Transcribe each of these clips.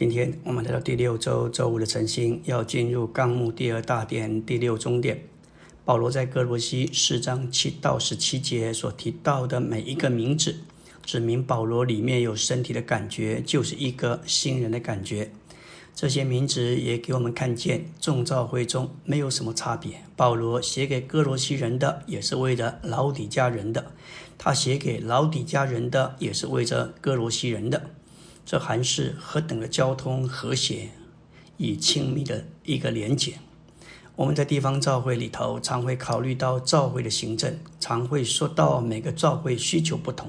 今天我们来到第六周周五的晨星，要进入纲目第二大点第六中点。保罗在哥罗西四章七到十七节所提到的每一个名字，指明保罗里面有身体的感觉，就是一个新人的感觉。这些名字也给我们看见，众召会中没有什么差别。保罗写给哥罗西人的，也是为了老底家人的；他写给老底家人的，也是为着哥罗西人的。这还是何等的交通和谐与亲密的一个连结。我们在地方教会里头，常会考虑到教会的行政，常会说到每个教会需求不同。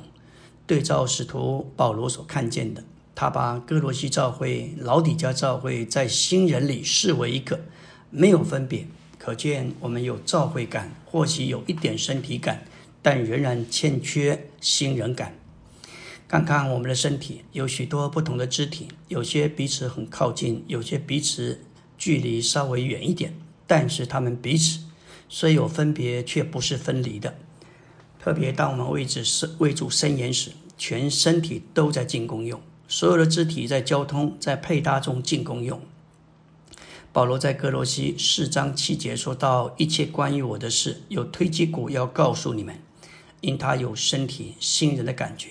对照使徒保罗所看见的，他把哥罗西教会、老底家教会在新人里视为一个没有分别。可见我们有教会感，或许有一点身体感，但仍然欠缺新人感。看看我们的身体，有许多不同的肢体，有些彼此很靠近，有些彼此距离稍微远一点。但是他们彼此虽有分别，却不是分离的。特别当我们为主是为主伸延时，全身体都在进攻用，所有的肢体在交通、在配搭中进攻用。保罗在哥罗西四章七节说到：“一切关于我的事，有推基鼓要告诉你们，因他有身体新人的感觉。”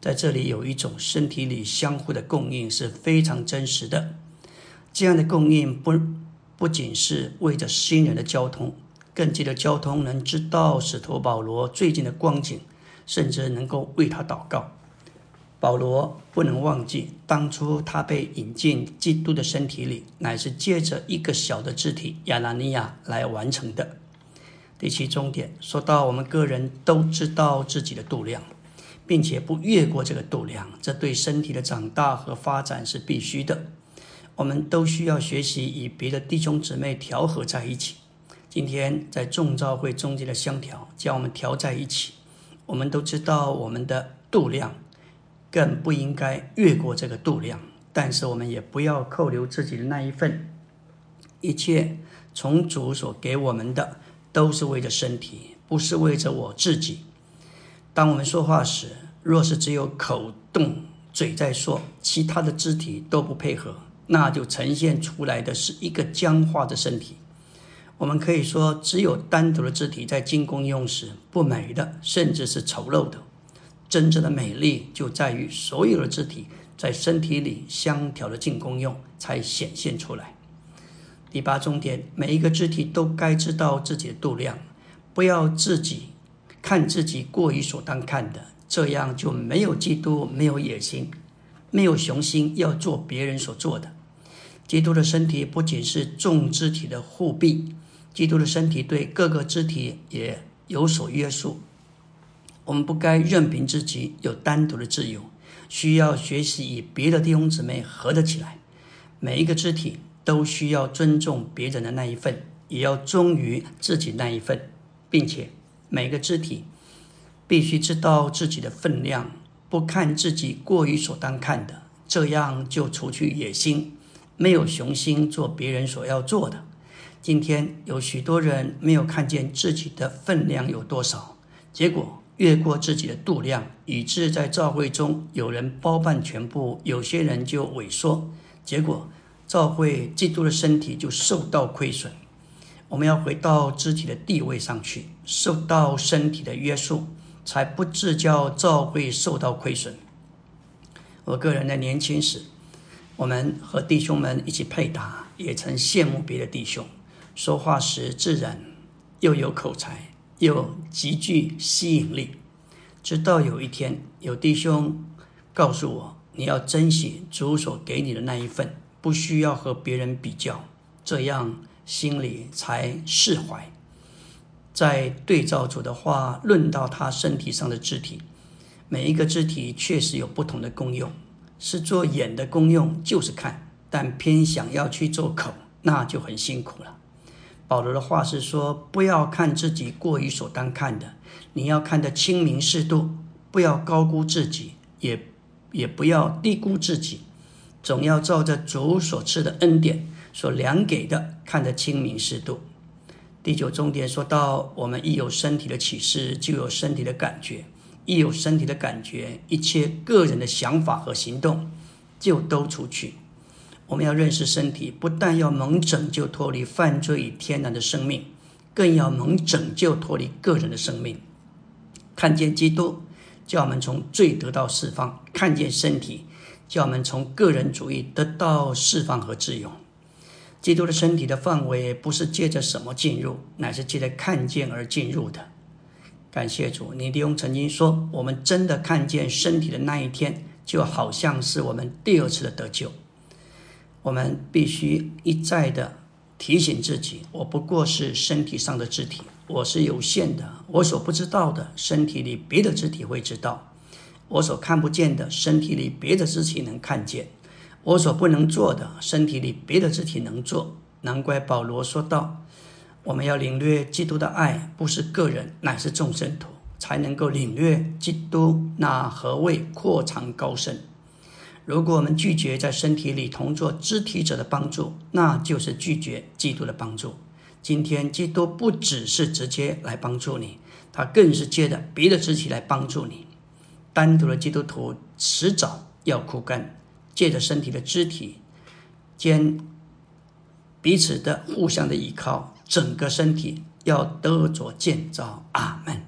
在这里有一种身体里相互的供应是非常真实的。这样的供应不不仅是为着新人的交通，更记得交通能知道使徒保罗最近的光景，甚至能够为他祷告。保罗不能忘记，当初他被引进基督的身体里，乃是借着一个小的肢体亚拿尼亚来完成的。第七重点说到，我们个人都知道自己的度量。并且不越过这个度量，这对身体的长大和发展是必须的。我们都需要学习与别的弟兄姊妹调和在一起。今天在众召会中间的相调，将我们调在一起。我们都知道我们的度量，更不应该越过这个度量。但是我们也不要扣留自己的那一份。一切从主所给我们的，都是为着身体，不是为着我自己。当我们说话时，若是只有口动、嘴在说，其他的肢体都不配合，那就呈现出来的是一个僵化的身体。我们可以说，只有单独的肢体在进攻用时不美的，甚至是丑陋的。真正的美丽就在于所有的肢体在身体里相调的进攻用才显现出来。第八重点，每一个肢体都该知道自己的度量，不要自己。看自己过于所当看的，这样就没有基督，没有野心，没有雄心要做别人所做的。基督的身体不仅是众肢体的护臂，基督的身体对各个肢体也有所约束。我们不该任凭自己有单独的自由，需要学习与别的弟兄姊妹合得起来。每一个肢体都需要尊重别人的那一份，也要忠于自己那一份，并且。每个肢体必须知道自己的分量，不看自己过于所当看的，这样就除去野心，没有雄心做别人所要做的。今天有许多人没有看见自己的分量有多少，结果越过自己的度量，以致在教会中有人包办全部，有些人就萎缩，结果教会基督的身体就受到亏损。我们要回到肢体的地位上去，受到身体的约束，才不致叫教会受到亏损。我个人的年轻时，我们和弟兄们一起配搭，也曾羡慕别的弟兄，说话时自然，又有口才，又极具吸引力。直到有一天，有弟兄告诉我：“你要珍惜主所给你的那一份，不需要和别人比较，这样。”心里才释怀，在对照主的话论到他身体上的肢体，每一个肢体确实有不同的功用。是做眼的功用就是看，但偏想要去做口，那就很辛苦了。保罗的话是说，不要看自己过于所当看的，你要看得清明适度，不要高估自己，也也不要低估自己，总要照着主所赐的恩典。所量给的，看得清明适度。第九重点说到，我们一有身体的启示，就有身体的感觉；一有身体的感觉，一切个人的想法和行动就都出去。我们要认识身体，不但要蒙拯救脱离犯罪与天然的生命，更要蒙拯救脱离个人的生命。看见基督，叫我们从罪得到释放；看见身体，叫我们从个人主义得到释放和自由。基督的身体的范围不是借着什么进入，乃是借着看见而进入的。感谢主，尼迪翁曾经说：“我们真的看见身体的那一天，就好像是我们第二次的得救。”我们必须一再的提醒自己：我不过是身体上的肢体。我是有限的，我所不知道的，身体里别的肢体会知道；我所看不见的，身体里别的肢体能看见；我所不能做的，身体里别的肢体能做。难怪保罗说道：“我们要领略基督的爱，不是个人，乃是众生徒，才能够领略基督那何谓阔长高深。如果我们拒绝在身体里同做肢体者的帮助，那就是拒绝基督的帮助。”今天，基督不只是直接来帮助你，他更是借着别的肢体来帮助你。单独的基督徒迟早要枯干，借着身体的肢体间彼此的互相的依靠，整个身体要得着建造。阿门。